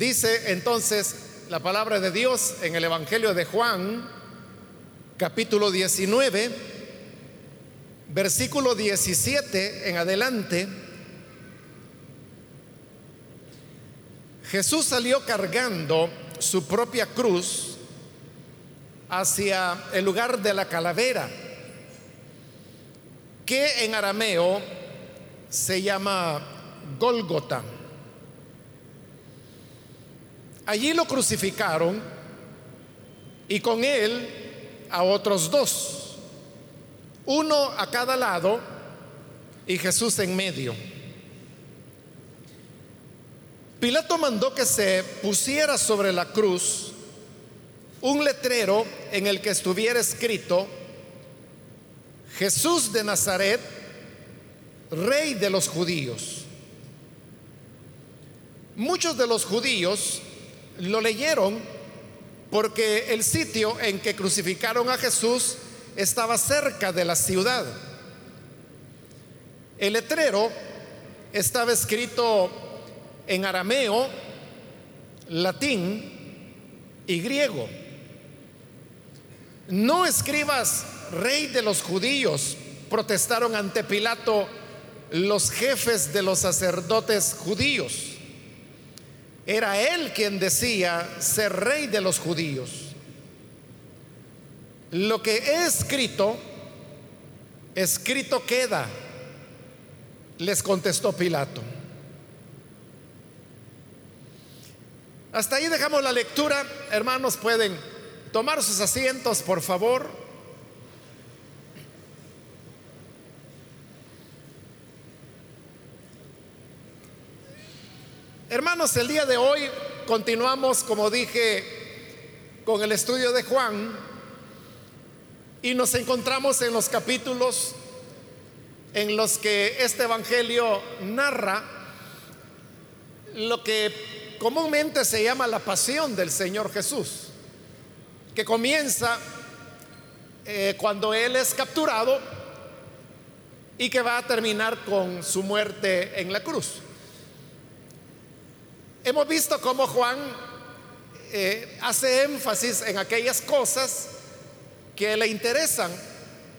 Dice entonces la palabra de Dios en el Evangelio de Juan, capítulo 19, versículo 17 en adelante. Jesús salió cargando su propia cruz hacia el lugar de la calavera, que en arameo se llama Gólgota. Allí lo crucificaron y con él a otros dos, uno a cada lado y Jesús en medio. Pilato mandó que se pusiera sobre la cruz un letrero en el que estuviera escrito, Jesús de Nazaret, rey de los judíos. Muchos de los judíos lo leyeron porque el sitio en que crucificaron a Jesús estaba cerca de la ciudad. El letrero estaba escrito en arameo, latín y griego. No escribas rey de los judíos, protestaron ante Pilato los jefes de los sacerdotes judíos. Era él quien decía ser rey de los judíos. Lo que he escrito, escrito queda, les contestó Pilato. Hasta ahí dejamos la lectura. Hermanos, pueden tomar sus asientos, por favor. Hermanos, el día de hoy continuamos, como dije, con el estudio de Juan y nos encontramos en los capítulos en los que este Evangelio narra lo que comúnmente se llama la pasión del Señor Jesús, que comienza eh, cuando Él es capturado y que va a terminar con su muerte en la cruz. Hemos visto cómo Juan eh, hace énfasis en aquellas cosas que le interesan,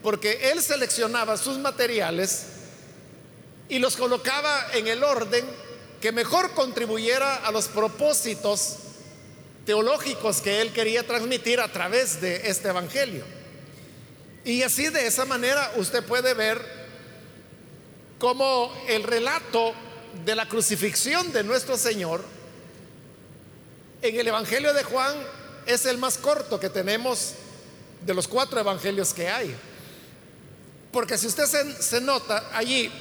porque él seleccionaba sus materiales y los colocaba en el orden que mejor contribuyera a los propósitos teológicos que él quería transmitir a través de este Evangelio. Y así de esa manera usted puede ver cómo el relato de la crucifixión de nuestro Señor en el Evangelio de Juan es el más corto que tenemos de los cuatro evangelios que hay. Porque si usted se, nota allí,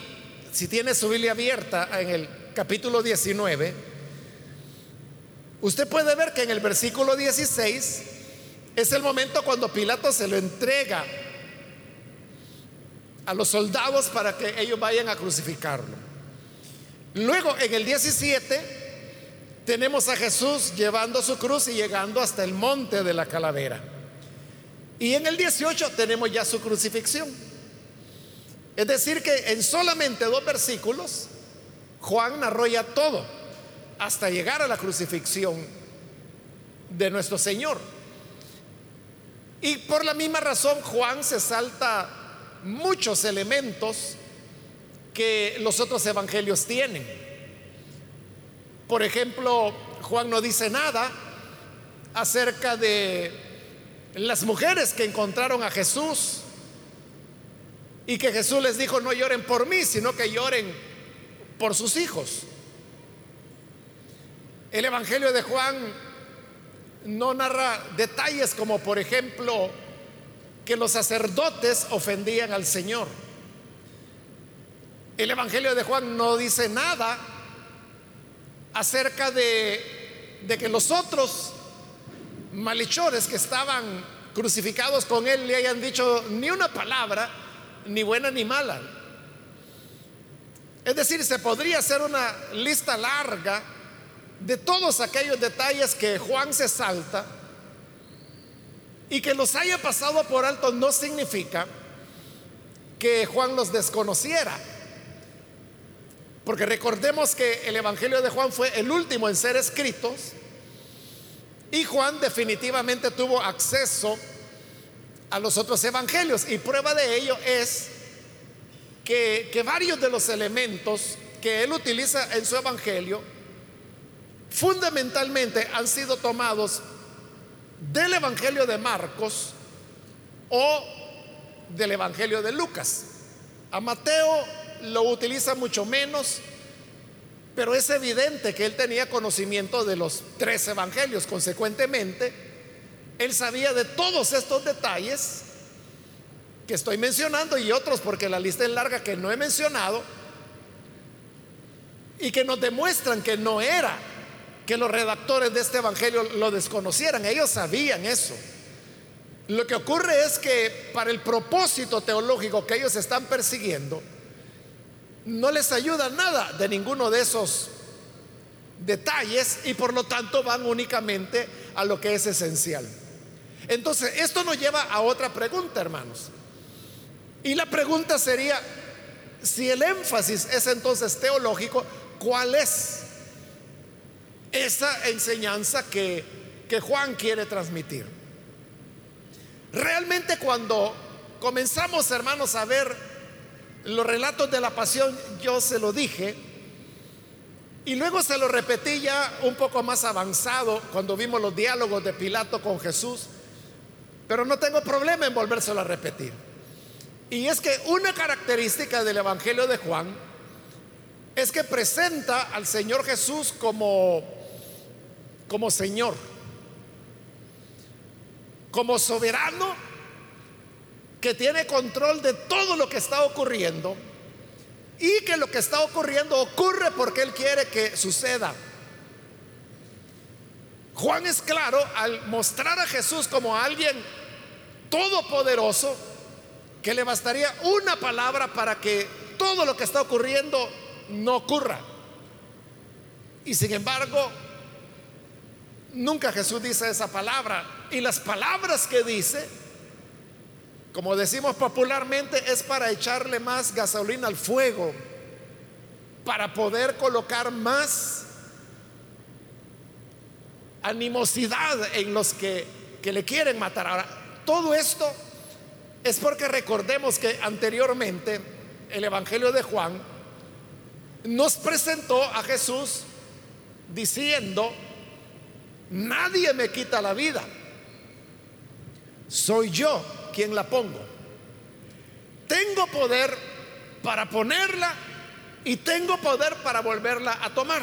si tiene su Biblia abierta en el capítulo 19, usted puede ver que en el versículo 16 es el momento cuando Pilato se lo entrega a los soldados para que ellos vayan a crucificarlo. Luego en el 17 tenemos a Jesús llevando su cruz y llegando hasta el monte de la calavera. Y en el 18 tenemos ya su crucifixión. Es decir, que en solamente dos versículos, Juan ya todo, hasta llegar a la crucifixión de nuestro Señor. Y por la misma razón, Juan se salta muchos elementos que los otros evangelios tienen. Por ejemplo, Juan no dice nada acerca de las mujeres que encontraron a Jesús y que Jesús les dijo, no lloren por mí, sino que lloren por sus hijos. El Evangelio de Juan no narra detalles como, por ejemplo, que los sacerdotes ofendían al Señor. El Evangelio de Juan no dice nada acerca de, que los otros malhechores que estaban crucificados con él le hayan dicho ni una palabra, ni buena ni mala. Es decir, se podría hacer una lista larga de todos aquellos detalles que Juan se salta y que los haya pasado por alto no significa que Juan los desconociera. Porque recordemos que el Evangelio de Juan fue el último en ser escritos y Juan definitivamente tuvo acceso a los otros evangelios. Y prueba de ello es que, que varios de los elementos que él utiliza en su evangelio fundamentalmente han sido tomados del Evangelio de Marcos o del Evangelio de Lucas. A Mateo lo utiliza mucho menos, pero es evidente que él tenía conocimiento de los tres evangelios. Consecuentemente, él sabía de todos estos detalles que estoy mencionando y otros, porque la lista es larga que no he mencionado, y que nos demuestran que no era que los redactores de este evangelio lo desconocieran, ellos sabían eso. Lo que ocurre es que para el propósito teológico que ellos están persiguiendo, no les ayuda nada de ninguno de esos detalles y por lo tanto van únicamente a lo que es esencial. Entonces, esto nos lleva a otra pregunta, hermanos. Y la pregunta sería, si el énfasis es entonces teológico, ¿cuál es esa enseñanza que, que Juan quiere transmitir? Realmente cuando comenzamos, hermanos, a ver los relatos de la pasión, yo se lo dije, y luego se lo repetí ya un poco más avanzado cuando vimos los diálogos de Pilato con Jesús, pero no tengo problema en volvérselo a repetir. Y es que una característica del Evangelio de Juan es que presenta al Señor Jesús como, como Señor, como soberano que tiene control de todo lo que está ocurriendo y que lo que está ocurriendo ocurre porque Él quiere que suceda. Juan es claro al mostrar a Jesús como alguien todopoderoso, que le bastaría una palabra para que todo lo que está ocurriendo no ocurra. Y sin embargo, nunca Jesús dice esa palabra. Y las palabras que dice, como decimos popularmente, es para echarle más gasolina al fuego, para poder colocar más animosidad en los que, que le quieren matar. Ahora, todo esto es porque recordemos que anteriormente el Evangelio de Juan nos presentó a Jesús diciendo, nadie me quita la vida, soy yo quien la pongo. Tengo poder para ponerla y tengo poder para volverla a tomar.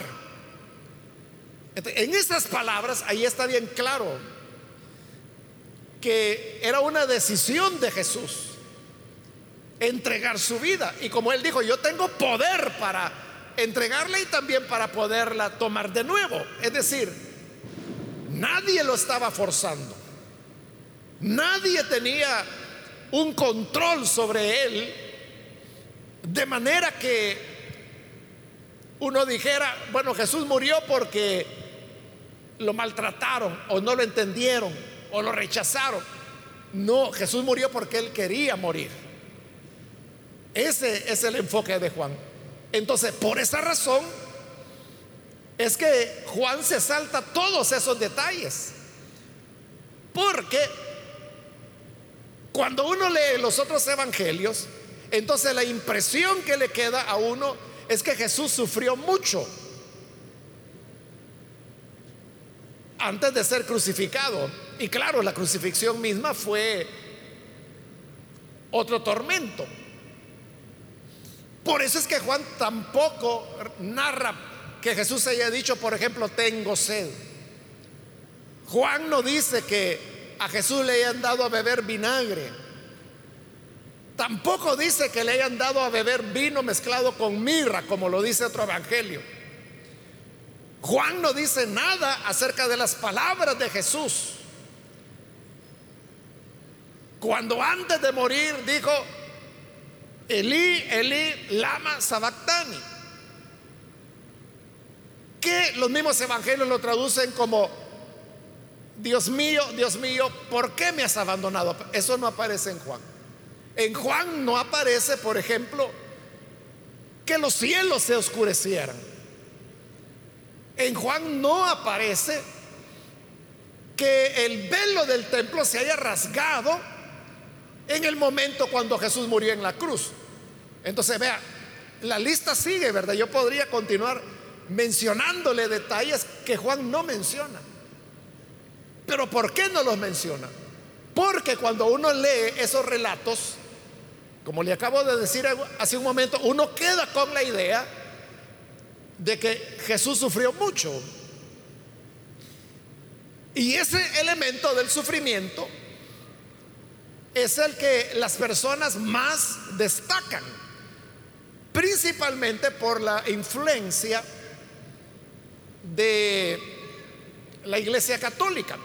En esas palabras, ahí está bien claro que era una decisión de Jesús entregar su vida. Y como él dijo, yo tengo poder para entregarla y también para poderla tomar de nuevo. Es decir, nadie lo estaba forzando. Nadie tenía un control sobre él de manera que uno dijera, bueno, Jesús murió porque lo maltrataron o no lo entendieron o lo rechazaron. No, Jesús murió porque él quería morir. Ese es el enfoque de Juan. Entonces, por esa razón, es que Juan se salta todos esos detalles. Porque cuando uno lee los otros evangelios, entonces la impresión que le queda a uno es que Jesús sufrió mucho antes de ser crucificado. Y claro, la crucifixión misma fue otro tormento. Por eso es que Juan tampoco narra que Jesús haya dicho, por ejemplo, tengo sed. Juan no dice que a Jesús le hayan dado a beber vinagre. Tampoco dice que le hayan dado a beber vino mezclado con mirra, como lo dice otro evangelio. Juan no dice nada acerca de las palabras de Jesús. Cuando antes de morir dijo, Elí, Elí, lama sabactani. Que los mismos evangelios lo traducen como, Dios mío, Dios mío, ¿por qué me has abandonado? Eso no aparece en Juan. En Juan no aparece, por ejemplo, que los cielos se oscurecieran. En Juan no aparece que el velo del templo se haya rasgado en el momento cuando Jesús murió en la cruz. Entonces, vea, la lista sigue, ¿verdad? Yo podría continuar mencionándole detalles que Juan no menciona. Pero ¿por qué no los menciona? Porque cuando uno lee esos relatos, como le acabo de decir hace un momento, uno queda con la idea de que Jesús sufrió mucho. Y ese elemento del sufrimiento es el que las personas más destacan, principalmente por la influencia de la Iglesia Católica.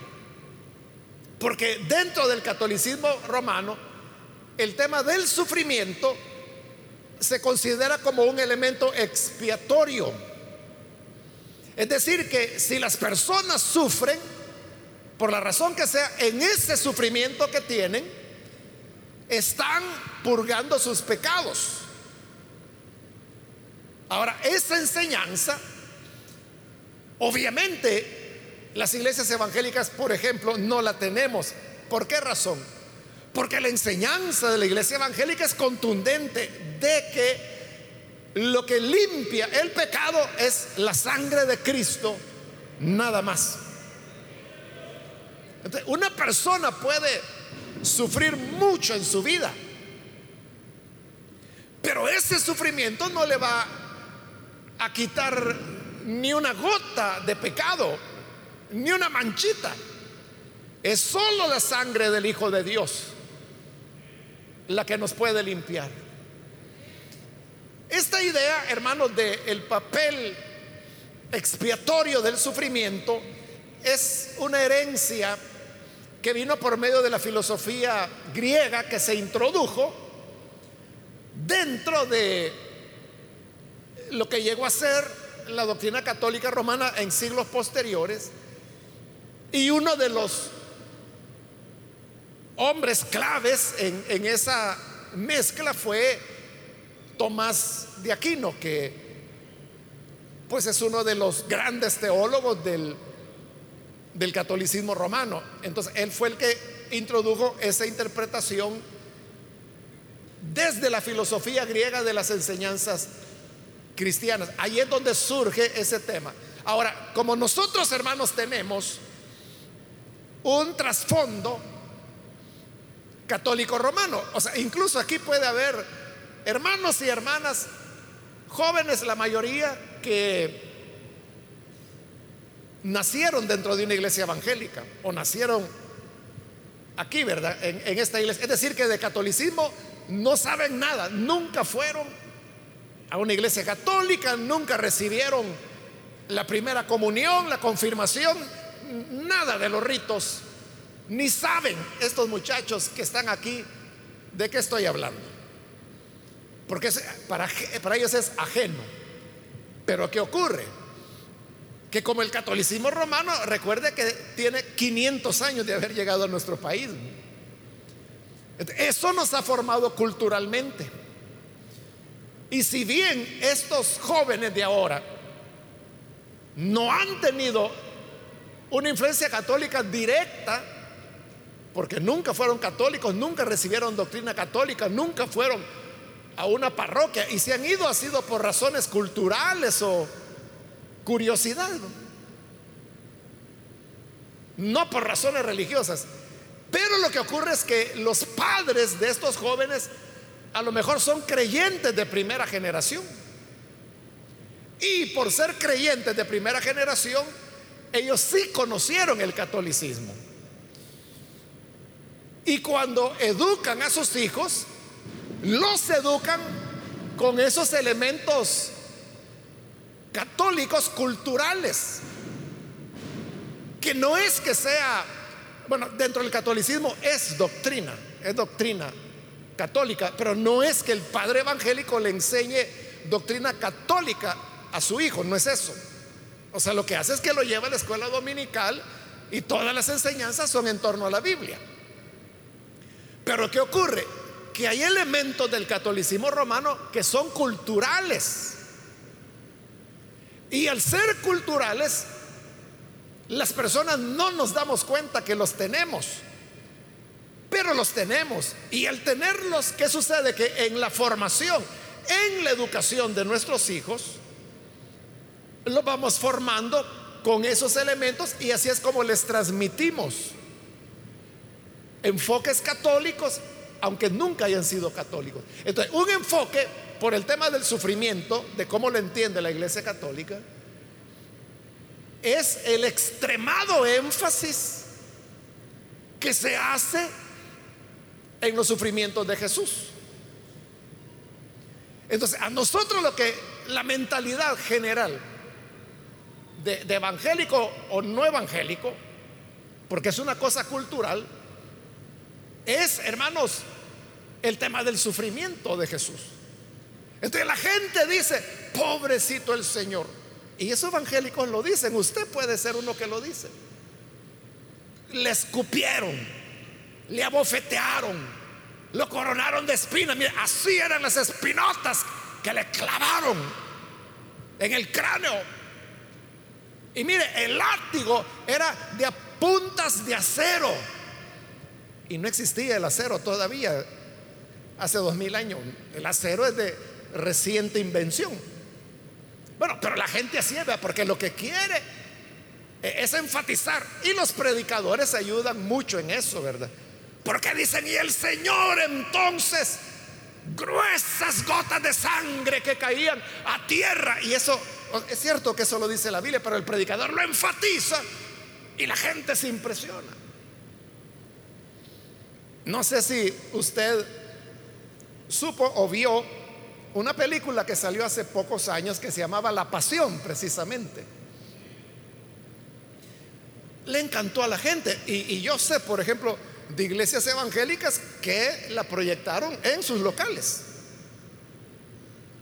Porque dentro del catolicismo romano, el tema del sufrimiento se considera como un elemento expiatorio. Es decir, que si las personas sufren, por la razón que sea, en ese sufrimiento que tienen, están purgando sus pecados. Ahora, esa enseñanza, obviamente, las iglesias evangélicas, por ejemplo, no la tenemos. ¿Por qué razón? Porque la enseñanza de la iglesia evangélica es contundente de que lo que limpia el pecado es la sangre de Cristo, nada más. una persona puede sufrir mucho en su vida, pero ese sufrimiento no le va a quitar ni una gota de pecado, ni una manchita. Es solo la sangre del Hijo de Dios la que nos puede limpiar. Esta idea, hermanos, del el papel expiatorio del sufrimiento es una herencia que vino por medio de la filosofía griega que se introdujo dentro de lo que llegó a ser la doctrina católica romana en siglos posteriores. Y uno de los hombres claves en, esa mezcla fue Tomás de Aquino, que pues es uno de los grandes teólogos del, del catolicismo romano. Entonces, él fue el que introdujo esa interpretación desde la filosofía griega de las enseñanzas cristianas. Ahí es donde surge ese tema. Ahora, como nosotros hermanos tenemos un trasfondo católico romano. O sea, incluso aquí puede haber hermanos y hermanas, jóvenes la mayoría, que nacieron dentro de una iglesia evangélica o nacieron aquí, ¿verdad? En, en, esta iglesia. Es decir, que de catolicismo no saben nada, nunca fueron a una iglesia católica, nunca recibieron la primera comunión, la confirmación, nada de los ritos ni saben estos muchachos que están aquí de qué estoy hablando. Porque para, ellos es ajeno. Pero ¿qué ocurre? Que como el catolicismo romano, recuerde que tiene 500 años de haber llegado a nuestro país. Eso nos ha formado culturalmente. Y si bien estos jóvenes de ahora no han tenido una influencia católica directa, porque nunca fueron católicos, nunca recibieron doctrina católica, nunca fueron a una parroquia y si han ido ha sido por razones culturales o curiosidad, no, por razones religiosas. Pero lo que ocurre es que los padres de estos jóvenes a lo mejor son creyentes de primera generación. Y por ser creyentes de primera generación, ellos sí conocieron el catolicismo. Y cuando educan a sus hijos, los educan con esos elementos católicos culturales, que no es que sea, bueno, dentro del catolicismo es doctrina, es doctrina católica, pero no es que el padre evangélico le enseñe doctrina católica a su hijo, no es eso. O sea, lo que hace es que lo lleva a la escuela dominical y todas las enseñanzas son en torno a la Biblia. Pero ¿qué ocurre? que hay elementos del catolicismo romano que son culturales. Y al ser culturales, las personas no nos damos cuenta que los tenemos, pero los tenemos. Y al tenerlos, ¿qué sucede? Que en la formación, en la educación de nuestros hijos, los vamos formando con esos elementos y así es como les transmitimos enfoques católicos, aunque nunca hayan sido católicos. Entonces, un enfoque por el tema del sufrimiento, de cómo lo entiende la Iglesia Católica, es el extremado énfasis que se hace en los sufrimientos de Jesús. Entonces, a nosotros lo que la mentalidad general de, evangélico o no evangélico, porque es una cosa cultural, es, hermanos, el tema del sufrimiento de Jesús. Entonces la gente dice, pobrecito el Señor. Y esos evangélicos lo dicen, usted puede ser uno que lo dice. Le escupieron, le abofetearon, lo coronaron de espinas. Mire, así eran las espinotas que le clavaron en el cráneo. Y mire, el látigo era de puntas de acero. Y no existía el acero todavía hace dos mil años. El acero es de reciente invención. Bueno, pero la gente así es, porque lo que quiere es enfatizar. Y los predicadores ayudan mucho en eso, ¿verdad? Porque dicen, y el Señor entonces, gruesas gotas de sangre que caían a tierra. Y eso, es cierto que eso lo dice la Biblia, pero el predicador lo enfatiza y la gente se impresiona. No sé si usted supo o vio una película que salió hace pocos años que se llamaba La Pasión, precisamente. Le encantó a la gente. Y, yo sé, por ejemplo, de iglesias evangélicas que la proyectaron en sus locales.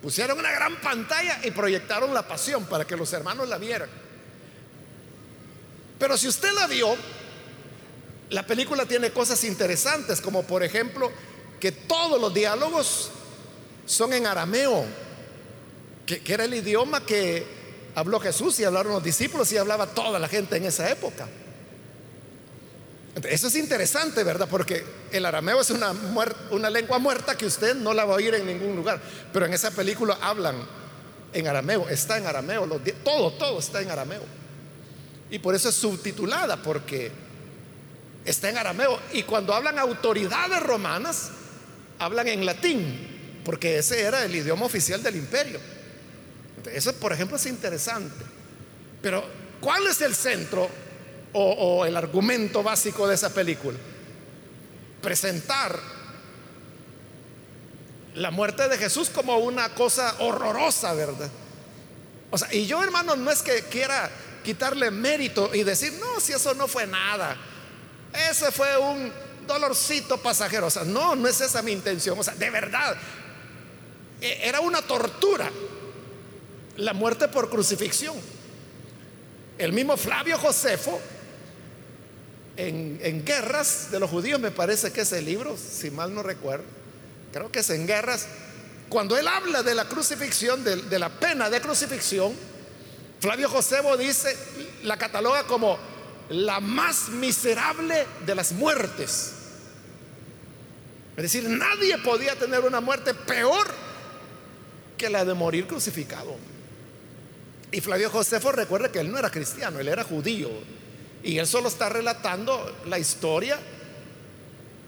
Pusieron una gran pantalla y proyectaron la pasión para que los hermanos la vieran. Pero si usted la vio, la película tiene cosas interesantes, como por ejemplo que todos los diálogos son en arameo, que, era el idioma que habló Jesús y hablaron los discípulos y hablaba toda la gente en esa época. Eso es interesante, ¿verdad? Porque el arameo es una, lengua muerta que usted no la va a oír en ningún lugar. Pero en esa película hablan en arameo, está en arameo, todo, todo está en arameo. Y por eso es subtitulada, porque está en arameo. Y cuando hablan autoridades romanas, hablan en latín, porque ese era el idioma oficial del imperio. Eso, por ejemplo, es interesante. Pero, ¿cuál es el centro o, el argumento básico de esa película? Presentar la muerte de Jesús como una cosa horrorosa, ¿verdad? O sea, y yo, hermano, no es que quiera quitarle mérito y decir, no, si eso no fue nada. Ese fue un dolorcito pasajero. O sea, no, no es esa mi intención. O sea, de verdad, e, era una tortura la muerte por crucifixión. El mismo Flavio Josefo, en, Guerras de los Judíos, me parece que es el libro, si mal no recuerdo, creo que es en Guerras, cuando él habla de la crucifixión, de, de la pena de crucifixión, Flavio Josefo dice, la cataloga como la más miserable de las muertes. Es decir, nadie podía tener una muerte peor que la de morir crucificado. Y Flavio Josefo recuerda que él no era cristiano, él era judío. Y él solo está relatando la historia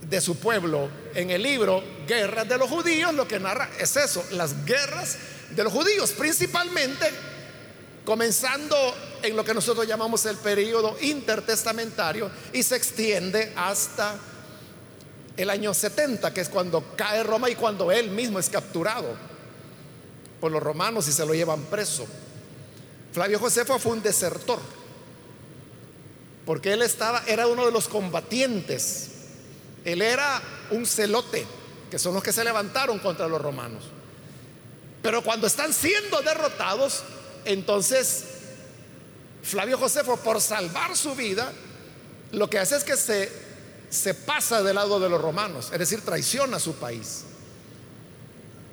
de su pueblo. En el libro Guerras de los Judíos lo que narra es eso, las guerras de los judíos, principalmente comenzando en lo que nosotros llamamos el periodo intertestamentario y se extiende hasta el año 70, que es cuando cae Roma y cuando él mismo es capturado por los romanos y se lo llevan preso. Flavio Josefo fue un desertor, porque él estaba, era uno de los combatientes, él era un celote, que son los que se levantaron contra los romanos. Pero cuando están siendo derrotados, entonces, Flavio Josefo, por salvar su vida, lo que hace es que se, se pasa del lado de los romanos, es decir, traiciona a su país.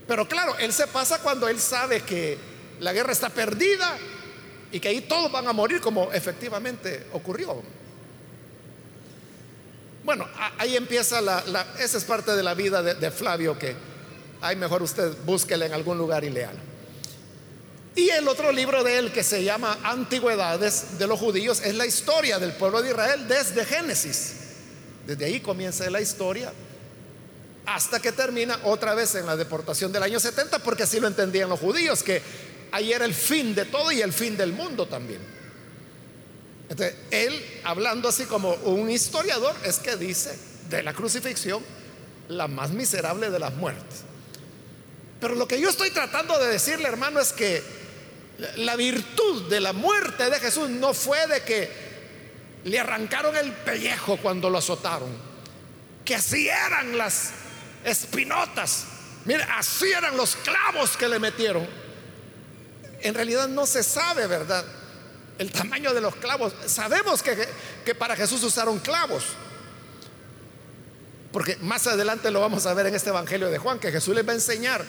Pero claro, él se pasa cuando él sabe que la guerra está perdida y que ahí todos van a morir como efectivamente ocurrió. Bueno, ahí empieza la, esa es parte de la vida de, Flavio que hay mejor usted búsquela en algún lugar y léala. Y el otro libro de él que se llama Antigüedades de los judíos es la historia del pueblo de Israel desde Génesis. Desde ahí comienza la historia hasta que termina otra vez en la deportación del año 70, porque así lo entendían los judíos, que ahí era el fin de todo y el fin del mundo también. Él, hablando así como un historiador, es que dice de la crucifixión la más miserable de las muertes. Pero lo que yo estoy tratando de decirle, hermano, es que la virtud de la muerte de Jesús no fue de que le arrancaron el pellejo cuando lo azotaron, que así eran las espinotas, mire, así eran los clavos que le metieron. En realidad no se sabe, ¿verdad? El tamaño de los clavos. Sabemos que, que para Jesús usaron clavos. Porque más adelante lo vamos a ver en este Evangelio de Juan, que Jesús les va a enseñar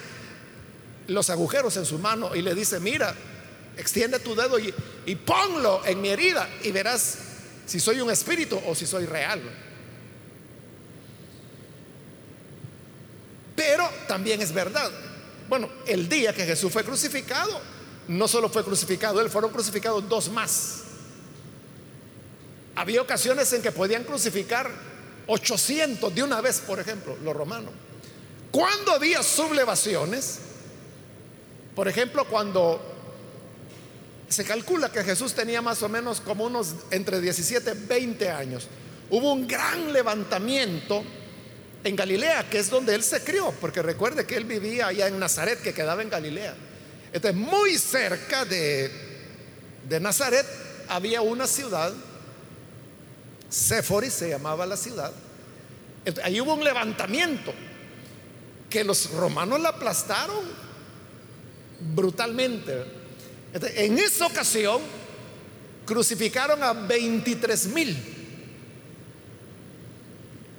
los agujeros en su mano y le dice, mira, extiende tu dedo y, y ponlo en mi herida y verás si soy un espíritu o si soy real. Pero también es verdad. Bueno, el día que Jesús fue crucificado, no solo fue crucificado, él fueron crucificados dos más. Había ocasiones en que podían crucificar 800 de una vez, por ejemplo, los romanos. Cuando había sublevaciones, por ejemplo, cuando se calcula que Jesús tenía más o menos como unos entre 17 y 20 años. Hubo un gran levantamiento en Galilea, que es donde él se crió, porque recuerde que él vivía allá en Nazaret, que quedaba en Galilea. Entonces, muy cerca de, de Nazaret había una ciudad, Séforis se llamaba la ciudad. ahí hubo un levantamiento que los romanos la aplastaron brutalmente en esa ocasión crucificaron a 23 mil.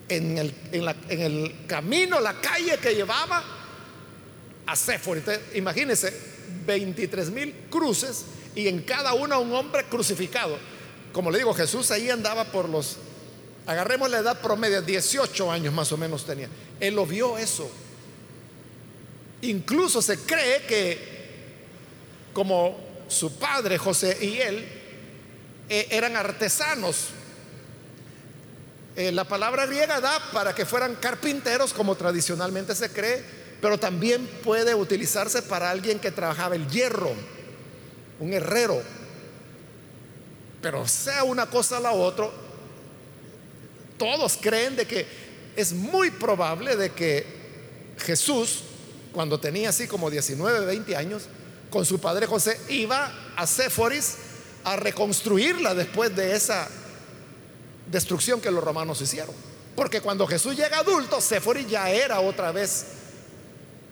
En el, en, el, camino, la calle que llevaba a Séforo. Imagínense, 23 mil cruces y en cada una un hombre crucificado. Como le digo, Jesús ahí andaba por los, agarremos la edad promedio, 18 años más o menos tenía. Él lo vio eso. Incluso se cree que como su padre José y él eh, eran artesanos. Eh, la palabra griega da para que fueran carpinteros, como tradicionalmente se cree, pero también puede utilizarse para alguien que trabajaba el hierro, un herrero. Pero sea una cosa la otra, todos creen de que es muy probable de que Jesús, cuando tenía así como 19, 20 años, con su padre José, iba a Séforis a reconstruirla después de esa destrucción que los romanos hicieron. Porque cuando Jesús llega adulto, Séforis ya era otra vez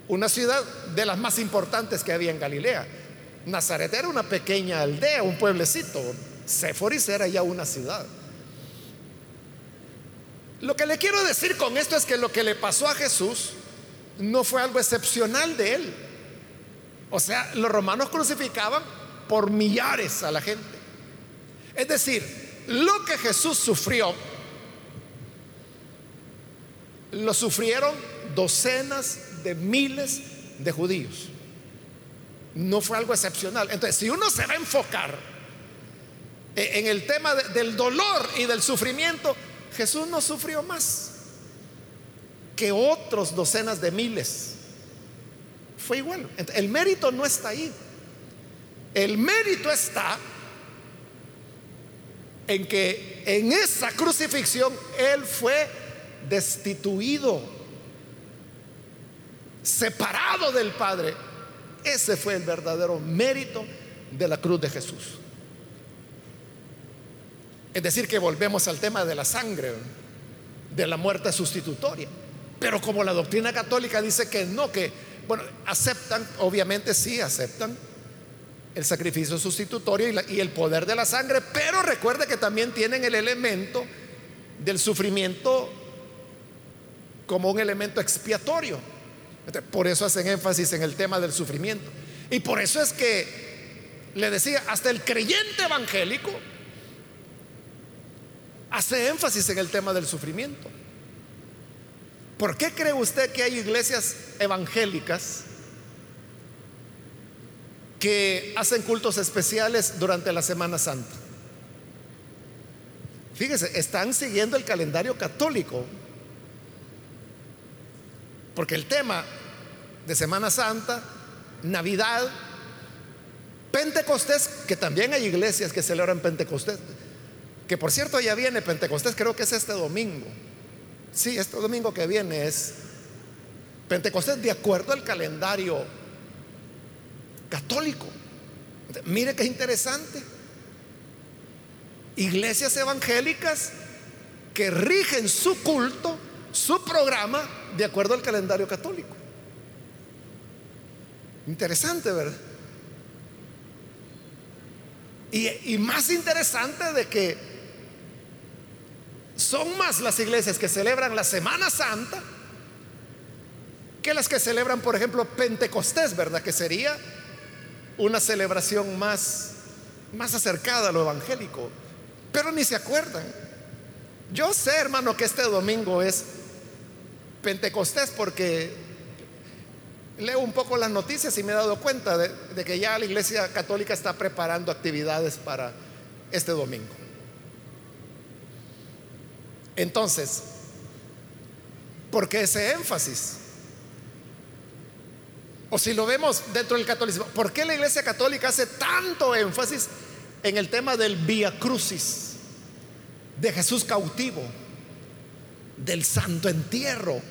una ciudad de las más importantes que había en Galilea. Nazaret era una pequeña aldea, un pueblecito. Séforis era ya una ciudad. Lo que le quiero decir con esto es que lo que le pasó a Jesús no fue algo excepcional de él. O sea, los romanos crucificaban por millares a la gente. Es decir, lo que Jesús sufrió, lo sufrieron docenas de miles de judíos. No fue algo excepcional. Entonces, si uno se va a enfocar en el tema del dolor y del sufrimiento, Jesús no sufrió más que otros docenas de miles fue igual. El mérito no está ahí. El mérito está en que en esa crucifixión Él fue destituido, separado del Padre. Ese fue el verdadero mérito de la cruz de Jesús. Es decir, que volvemos al tema de la sangre, de la muerte sustitutoria. Pero como la doctrina católica dice que no, que bueno, aceptan, obviamente sí, aceptan el sacrificio sustitutorio y, el poder de la sangre, pero recuerde que también tienen el elemento del sufrimiento como un elemento expiatorio. Por eso hacen énfasis en el tema del sufrimiento. Y por eso es que le decía, hasta el creyente evangélico hace énfasis en el tema del sufrimiento. ¿Por qué cree usted que hay iglesias evangélicas que hacen cultos especiales durante la Semana Santa? Fíjese, están siguiendo el calendario católico. Porque el tema de Semana Santa, Navidad, Pentecostés, que también hay iglesias que celebran Pentecostés, que por cierto ya viene Pentecostés, creo que es este domingo. Sí, este domingo que viene es Pentecostés de acuerdo al calendario católico. Mire qué interesante. Iglesias evangélicas que rigen su culto, su programa, de acuerdo al calendario católico. Interesante, ¿verdad? Y, más interesante de que son más las iglesias que celebran la Semana Santa que las que celebran, por ejemplo, Pentecostés, ¿verdad? Que sería una celebración más, más acercada a lo evangélico. Pero ni se acuerdan. Yo sé, hermano, que este domingo es Pentecostés porque leo un poco las noticias y me he dado cuenta de, que ya la Iglesia Católica está preparando actividades para este domingo. Entonces, ¿por qué ese énfasis? O si lo vemos dentro del catolicismo, ¿por qué la Iglesia Católica hace tanto énfasis en el tema del Vía Crucis, de Jesús cautivo, del santo entierro,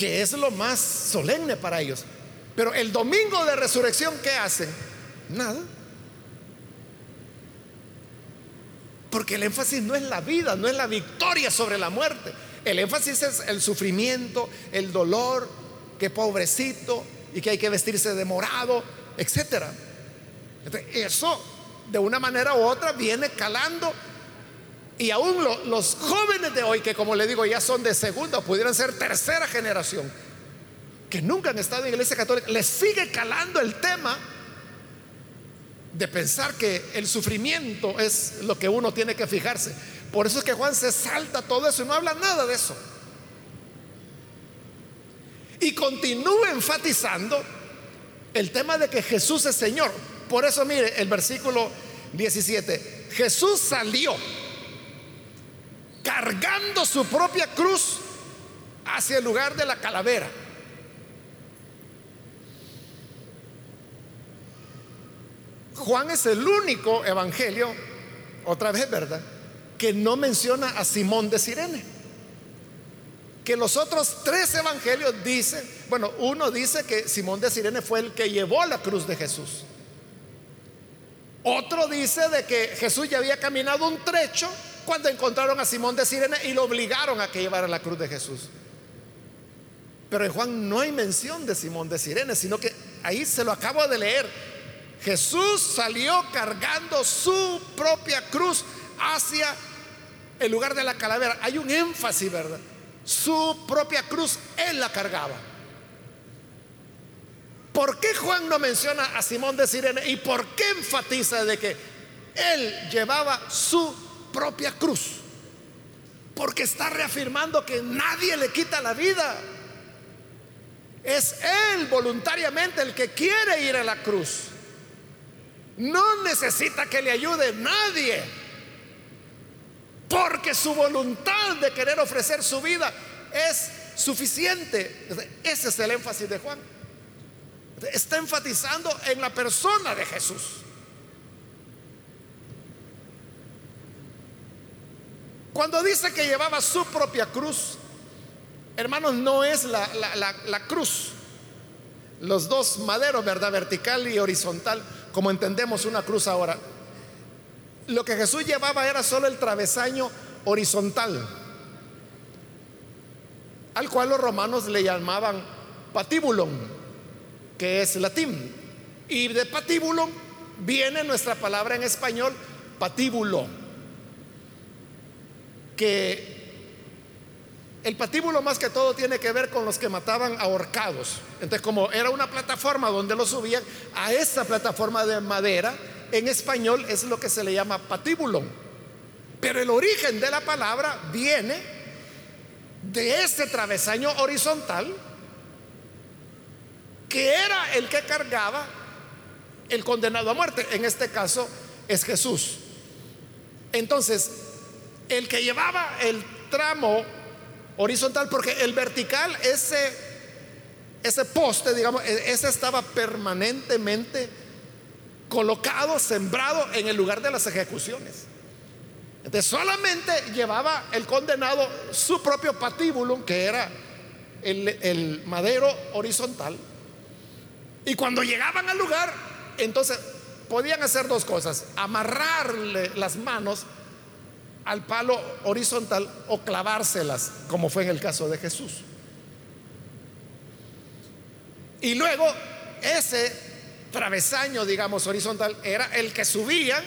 que es lo más solemne para ellos. Pero el domingo de resurrección, ¿qué hacen? Nada. Porque el énfasis no es la vida, no es la victoria sobre la muerte. El énfasis es el sufrimiento, el dolor, que pobrecito y que hay que vestirse de morado, etcétera. Eso de una manera u otra viene calando y aún los jóvenes de hoy, que como le digo ya son de segunda, pudieran ser tercera generación, que nunca han estado en iglesia católica, les sigue calando el tema de pensar que el sufrimiento es lo que uno tiene que fijarse. Por eso es que Juan se salta todo eso y no habla nada de eso. Y continúa enfatizando el tema de que Jesús es Señor. Por eso mire el versículo 17. Jesús salió cargando su propia cruz hacia el lugar de la calavera. Juan es el único evangelio, otra vez, ¿verdad? Que no menciona a Simón de Sirene. Que los otros tres evangelios dicen, bueno, uno dice que Simón de Sirene fue el que llevó la cruz de Jesús. Otro dice de que Jesús ya había caminado un trecho cuando encontraron a Simón de Sirene y lo obligaron a que llevara la cruz de Jesús. Pero en Juan no hay mención de Simón de Sirene, sino que ahí se lo acabo de leer. Jesús salió cargando su propia cruz hacia el lugar de la calavera. Hay un énfasis, ¿verdad? Su propia cruz, él la cargaba. ¿Por qué Juan no menciona a Simón de Sirene y por qué enfatiza de que él llevaba su propia cruz? Porque está reafirmando que nadie le quita la vida. Es él voluntariamente el que quiere ir a la cruz. No necesita que le ayude nadie. Porque su voluntad de querer ofrecer su vida es suficiente. Ese es el énfasis de Juan. Está enfatizando en la persona de Jesús. Cuando dice que llevaba su propia cruz, hermanos, no es la, la, cruz, los dos maderos, ¿verdad? Vertical y horizontal, como entendemos una cruz ahora. Lo que Jesús llevaba era solo el travesaño horizontal, al cual los romanos le llamaban patíbulum que es latín. Y de patíbulo viene nuestra palabra en español, patíbulo. Que el patíbulo más que todo tiene que ver con los que mataban ahorcados. Entonces, como era una plataforma donde lo subían, a esa plataforma de madera, en español es lo que se le llama patíbulo. Pero el origen de la palabra viene de ese travesaño horizontal que era el que cargaba el condenado a muerte. En este caso es Jesús. Entonces, el que llevaba el tramo horizontal, porque el vertical, ese, ese poste, digamos, e, ese estaba permanentemente colocado, sembrado en el lugar de las ejecuciones. Entonces solamente llevaba el condenado su propio patíbulo, que era el, el madero horizontal. Y cuando llegaban al lugar, entonces podían hacer dos cosas, amarrarle las manos al palo horizontal o clavárselas, como fue en el caso de Jesús. Y luego ese travesaño, digamos, horizontal, era el que subía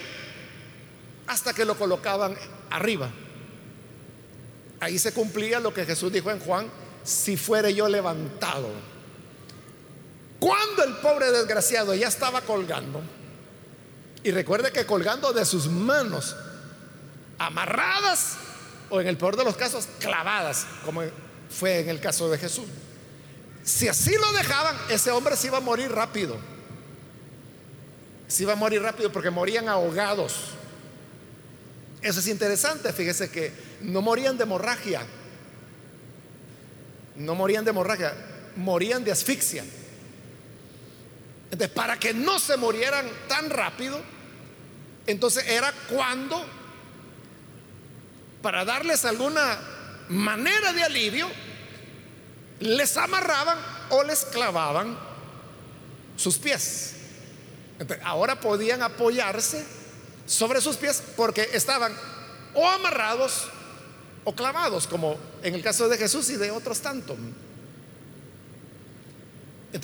hasta que lo colocaban arriba. Ahí se cumplía lo que Jesús dijo en Juan, si fuere yo levantado. Cuando el pobre desgraciado ya estaba colgando, y recuerde que colgando de sus manos amarradas o en el peor de los casos clavadas, como fue en el caso de Jesús. Si así lo dejaban, ese hombre se iba a morir rápido. Se iba a morir rápido porque morían ahogados. Eso es interesante, fíjese que no morían de hemorragia. No morían de hemorragia, morían de asfixia. Entonces, para que no se murieran tan rápido, entonces era cuando para darles alguna manera de alivio, les amarraban o les clavaban sus pies. ahora podían apoyarse sobre sus pies porque estaban o amarrados o clavados, como en el caso de Jesús y de otros tantos.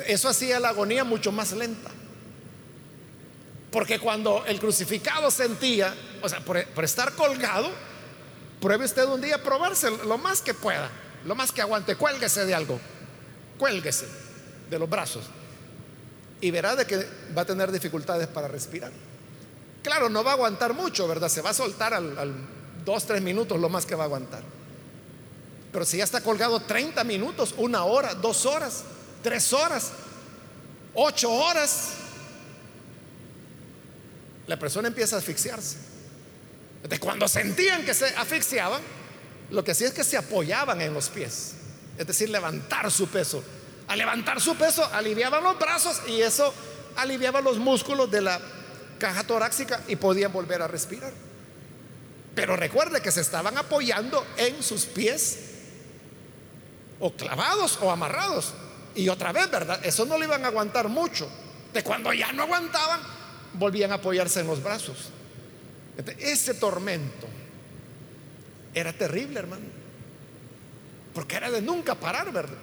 Eso hacía la agonía mucho más lenta. Porque cuando el crucificado sentía, o sea, por, por estar colgado, Pruebe usted un día probarse lo más que pueda, lo más que aguante, cuélguese de algo, cuélguese de los brazos y verá de que va a tener dificultades para respirar. Claro, no va a aguantar mucho, ¿verdad? Se va a soltar al, dos, tres minutos lo más que va a aguantar. Pero si ya está colgado 30 minutos, una hora, dos horas, tres horas, ocho horas, la persona empieza a asfixiarse. De cuando sentían que se asfixiaban, lo que hacía es que se apoyaban en los pies, es decir, levantar su peso. Al levantar su peso, aliviaban los brazos y eso aliviaba los músculos de la caja torácica y podían volver a respirar. Pero recuerde que se estaban apoyando en sus pies, o clavados o amarrados. Y otra vez, ¿verdad? Eso no lo iban a aguantar mucho. De cuando ya no aguantaban, volvían a apoyarse en los brazos. Ese tormento era terrible, hermano. Porque era de nunca parar, ¿verdad?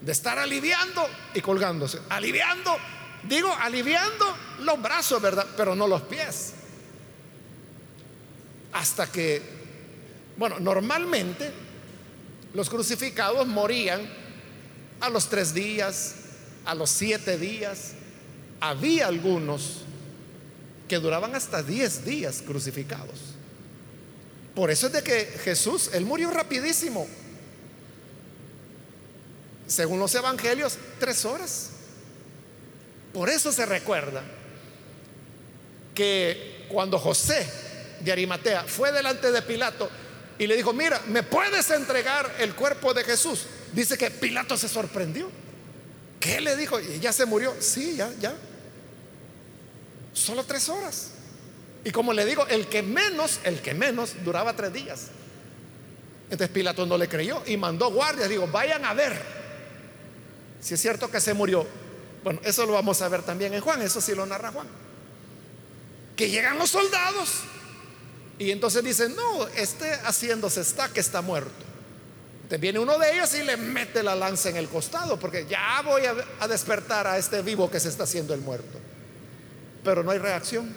De estar aliviando y colgándose. Aliviando, digo, aliviando los brazos, ¿verdad? Pero no los pies. Hasta que, bueno, normalmente los crucificados morían a los tres días, a los siete días. Había algunos que duraban hasta 10 días crucificados. Por eso es de que Jesús, él murió rapidísimo. Según los evangelios, tres horas. Por eso se recuerda que cuando José de Arimatea fue delante de Pilato y le dijo, mira, ¿me puedes entregar el cuerpo de Jesús? Dice que Pilato se sorprendió. ¿Qué le dijo? ¿Ya se murió? Sí, ya, ya. Solo tres horas. Y como le digo, el que menos, el que menos duraba tres días. Entonces Pilato no le creyó y mandó guardias. Digo, vayan a ver si es cierto que se murió. Bueno, eso lo vamos a ver también en Juan, eso sí lo narra Juan. Que llegan los soldados y entonces dicen, no, este haciéndose está que está muerto. Entonces viene uno de ellos y le mete la lanza en el costado, porque ya voy a, a despertar a este vivo que se está haciendo el muerto pero no hay reacción.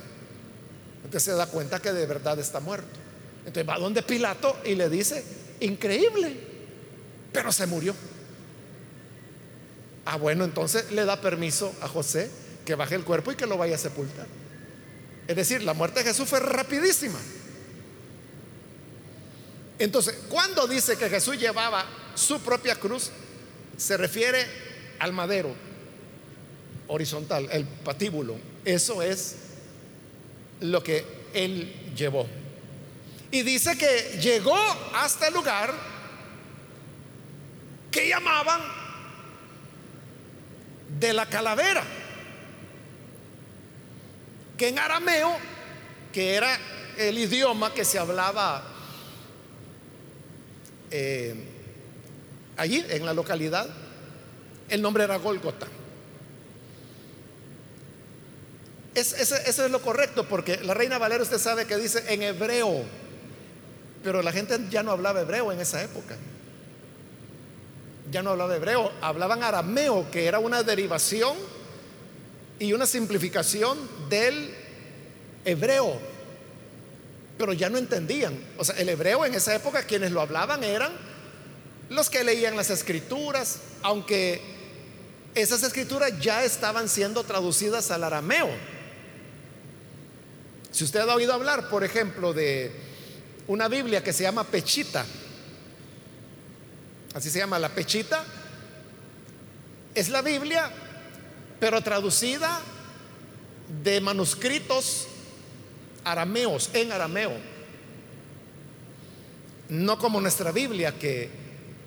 Entonces se da cuenta que de verdad está muerto. Entonces va donde Pilato y le dice, increíble, pero se murió. Ah, bueno, entonces le da permiso a José que baje el cuerpo y que lo vaya a sepultar. Es decir, la muerte de Jesús fue rapidísima. Entonces, cuando dice que Jesús llevaba su propia cruz, se refiere al madero horizontal, el patíbulo. Eso es lo que él llevó. Y dice que llegó hasta el lugar que llamaban de la calavera, que en arameo, que era el idioma que se hablaba eh, allí en la localidad, el nombre era Golgota. Es, eso es lo correcto, porque la reina Valera usted sabe que dice en hebreo, pero la gente ya no hablaba hebreo en esa época. Ya no hablaba hebreo, hablaban arameo, que era una derivación y una simplificación del hebreo. Pero ya no entendían. O sea, el hebreo en esa época quienes lo hablaban eran los que leían las escrituras, aunque esas escrituras ya estaban siendo traducidas al arameo. Si usted ha oído hablar, por ejemplo, de una Biblia que se llama Pechita, así se llama la Pechita, es la Biblia, pero traducida de manuscritos arameos, en arameo. No como nuestra Biblia, que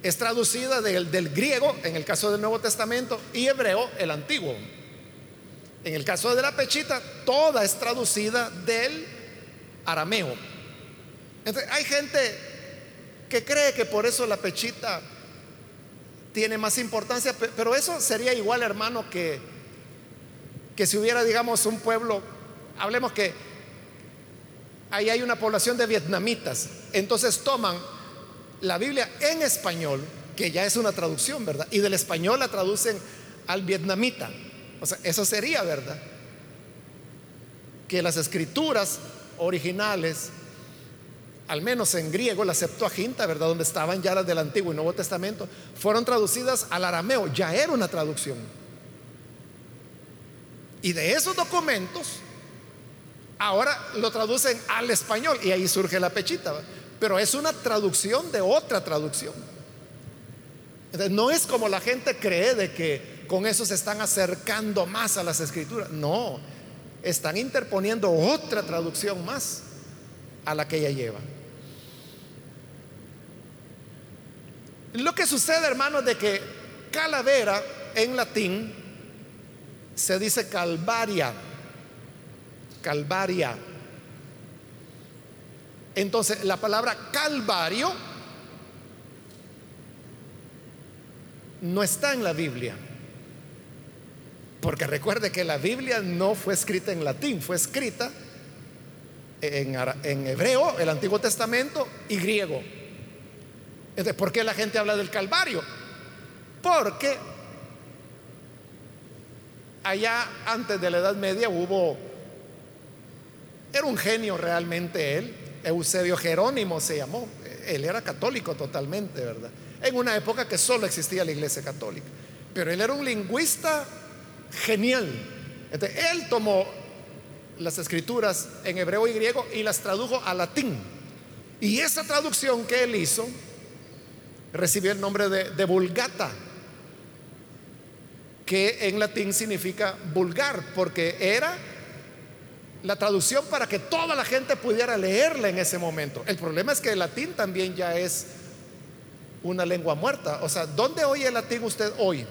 es traducida del, del, griego, en el caso del Nuevo Testamento, y hebreo, el antiguo. En el caso de la pechita, toda es traducida del arameo. Entonces, hay gente que cree que por eso la pechita tiene más importancia, pero eso sería igual, hermano, que, que si hubiera, digamos, un pueblo, hablemos que ahí hay una población de vietnamitas, entonces toman la Biblia en español, que ya es una traducción, ¿verdad? Y del español la traducen al vietnamita. O sea, eso sería verdad. Que las escrituras originales, al menos en griego, la Septuaginta, ¿verdad? Donde estaban ya las del Antiguo y Nuevo Testamento, fueron traducidas al arameo. Ya era una traducción. Y de esos documentos, ahora lo traducen al español y ahí surge la pechita. Pero es una traducción de otra traducción. No es como la gente cree de que con eso se están acercando más a las escrituras. No, están interponiendo otra traducción más a la que ella lleva. Lo que sucede, hermanos, de que calavera en latín se dice calvaria. Calvaria. Entonces, la palabra calvario no está en la Biblia. Porque recuerde que la Biblia no fue escrita en latín, fue escrita en, hebreo, el Antiguo Testamento, y griego. Entonces, ¿por qué la gente habla del Calvario? Porque allá antes de la Edad Media hubo, era un genio realmente él, Eusebio Jerónimo se llamó, él era católico totalmente, ¿verdad? En una época que solo existía la iglesia católica, pero él era un lingüista genial. él tomó las escrituras en hebreo y griego y las tradujo a latín. Y esa traducción que él hizo recibió el nombre de, de vulgata, que en latín significa vulgar, porque era la traducción para que toda la gente pudiera leerla en ese momento. El problema es que el latín también ya es una lengua muerta. O sea, ¿dónde oye el latín usted hoy?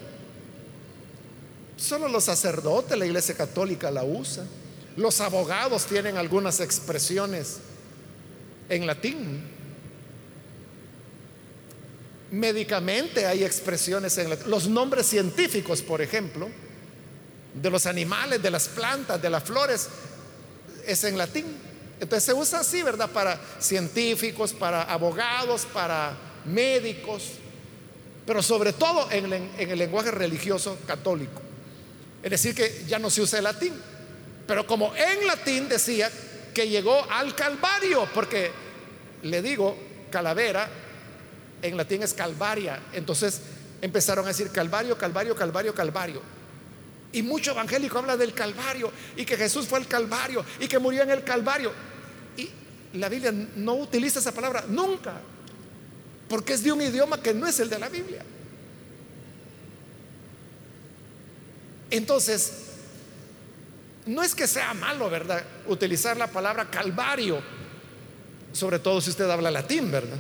Solo los sacerdotes, la iglesia católica la usa. Los abogados tienen algunas expresiones en latín. Médicamente hay expresiones en latín. Los nombres científicos, por ejemplo, de los animales, de las plantas, de las flores, es en latín. Entonces se usa así, ¿verdad? Para científicos, para abogados, para médicos, pero sobre todo en, el lenguaje religioso católico. Es decir, que ya no se usa el latín. Pero como en latín decía que llegó al Calvario, porque le digo calavera, en latín es calvaria. Entonces empezaron a decir Calvario, Calvario, Calvario, Calvario. Y mucho evangélico habla del Calvario y que Jesús fue el Calvario y que murió en el Calvario. Y la Biblia no utiliza esa palabra nunca, porque es de un idioma que no es el de la Biblia. Entonces, no es que sea malo, ¿verdad? Utilizar la palabra Calvario, sobre todo si usted habla latín, ¿verdad?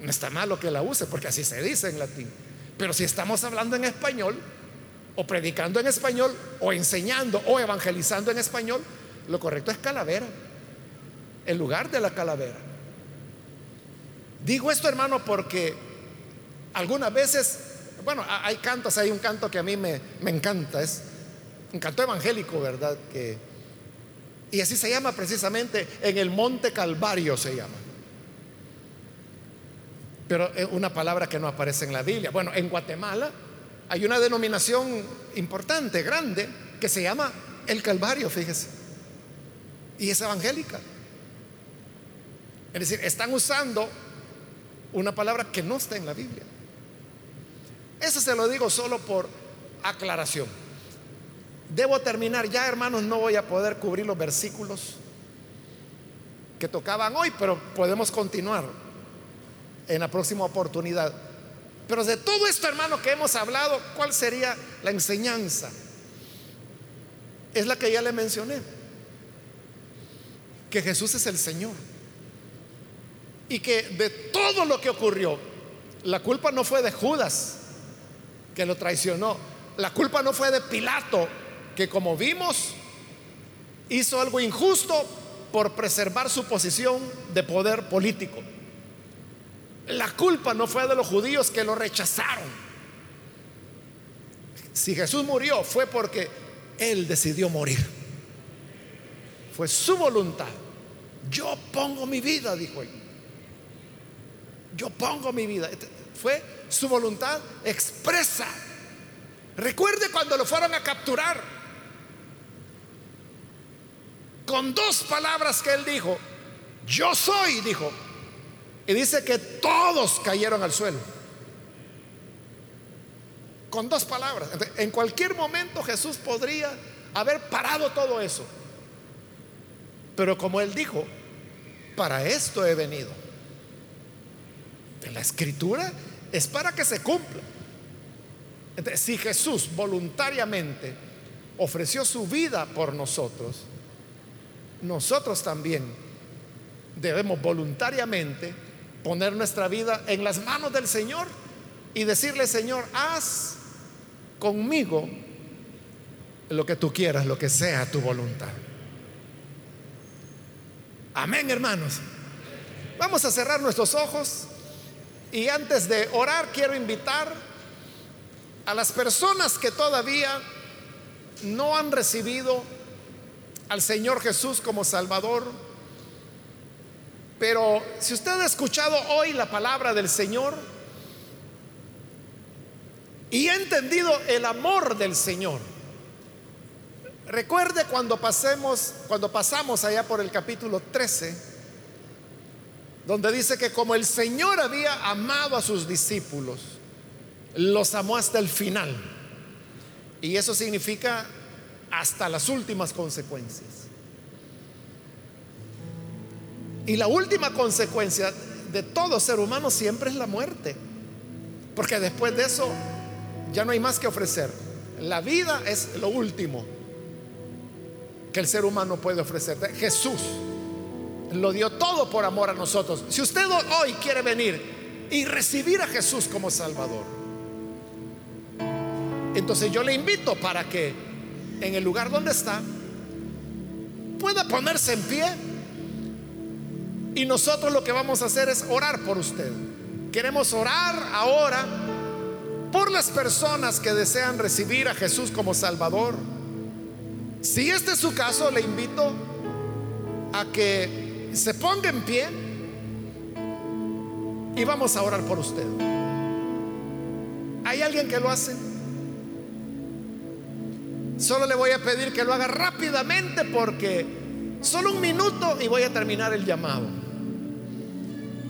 No está malo que la use, porque así se dice en latín. Pero si estamos hablando en español, o predicando en español, o enseñando, o evangelizando en español, lo correcto es calavera, en lugar de la calavera. Digo esto, hermano, porque algunas veces, bueno, hay cantos, hay un canto que a mí me, me encanta, es un canto evangélico, ¿verdad? Que, y así se llama precisamente, en el Monte Calvario se llama. Pero es una palabra que no aparece en la Biblia. Bueno, en Guatemala hay una denominación importante, grande, que se llama el Calvario, fíjese. Y es evangélica. Es decir, están usando una palabra que no está en la Biblia. Eso se lo digo solo por aclaración. Debo terminar ya, hermanos, no voy a poder cubrir los versículos que tocaban hoy, pero podemos continuar en la próxima oportunidad. Pero de todo esto, hermano, que hemos hablado, ¿cuál sería la enseñanza? Es la que ya le mencioné. Que Jesús es el Señor. Y que de todo lo que ocurrió, la culpa no fue de Judas, que lo traicionó. La culpa no fue de Pilato, que como vimos, hizo algo injusto por preservar su posición de poder político. La culpa no fue de los judíos que lo rechazaron. Si Jesús murió fue porque Él decidió morir. Fue su voluntad. Yo pongo mi vida, dijo él. Yo pongo mi vida. Fue su voluntad expresa. Recuerde cuando lo fueron a capturar. Con dos palabras que él dijo. Yo soy, dijo. Y dice que todos cayeron al suelo. Con dos palabras. En cualquier momento Jesús podría haber parado todo eso. Pero como él dijo, para esto he venido. La escritura es para que se cumpla. Si Jesús voluntariamente ofreció su vida por nosotros, nosotros también debemos voluntariamente poner nuestra vida en las manos del Señor y decirle, Señor, haz conmigo lo que tú quieras, lo que sea tu voluntad. Amén, hermanos. Vamos a cerrar nuestros ojos y antes de orar quiero invitar a las personas que todavía no han recibido al Señor Jesús como Salvador. Pero si usted ha escuchado hoy la palabra del Señor y ha entendido el amor del Señor, recuerde cuando pasemos, cuando pasamos allá por el capítulo 13, donde dice que como el Señor había amado a sus discípulos, los amó hasta el final. Y eso significa hasta las últimas consecuencias. Y la última consecuencia de todo ser humano siempre es la muerte. Porque después de eso ya no hay más que ofrecer. La vida es lo último que el ser humano puede ofrecer. Jesús lo dio todo por amor a nosotros. Si usted hoy quiere venir y recibir a Jesús como Salvador, entonces yo le invito para que en el lugar donde está pueda ponerse en pie y nosotros lo que vamos a hacer es orar por usted. Queremos orar ahora por las personas que desean recibir a Jesús como Salvador. Si este es su caso, le invito a que se ponga en pie y vamos a orar por usted. ¿Hay alguien que lo hace? Solo le voy a pedir que lo haga rápidamente porque solo un minuto y voy a terminar el llamado.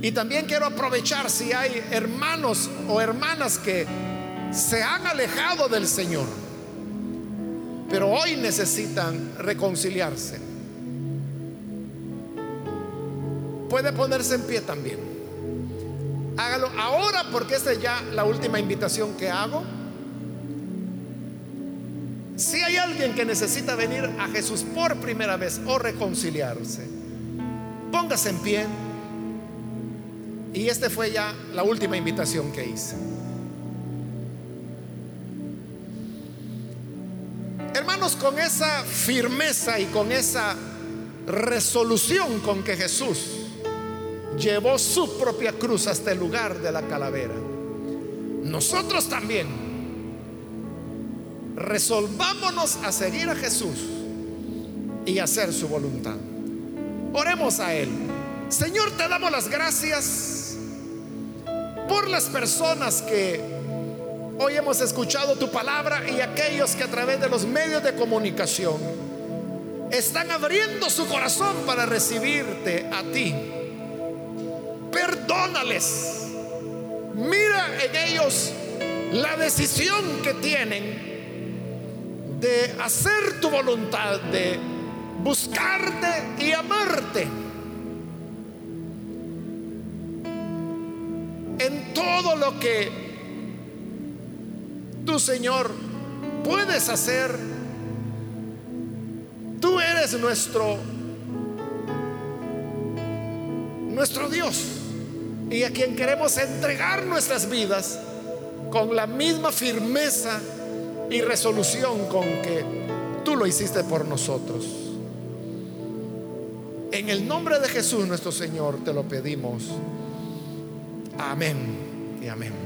Y también quiero aprovechar si hay hermanos o hermanas que se han alejado del Señor, pero hoy necesitan reconciliarse. Puede ponerse en pie también. Hágalo ahora porque esta es ya la última invitación que hago. Si hay alguien que necesita venir a Jesús por primera vez o reconciliarse, póngase en pie. Y esta fue ya la última invitación que hice. Hermanos, con esa firmeza y con esa resolución con que Jesús llevó su propia cruz hasta el lugar de la calavera, nosotros también resolvámonos a seguir a Jesús y hacer su voluntad. Oremos a Él. Señor, te damos las gracias por las personas que hoy hemos escuchado tu palabra y aquellos que a través de los medios de comunicación están abriendo su corazón para recibirte a ti. Mira en ellos la decisión que tienen de hacer tu voluntad, de buscarte y amarte. En todo lo que tu Señor puedes hacer, tú eres nuestro nuestro Dios y a quien queremos entregar nuestras vidas con la misma firmeza y resolución con que tú lo hiciste por nosotros. En el nombre de Jesús nuestro Señor te lo pedimos. Amén y amén.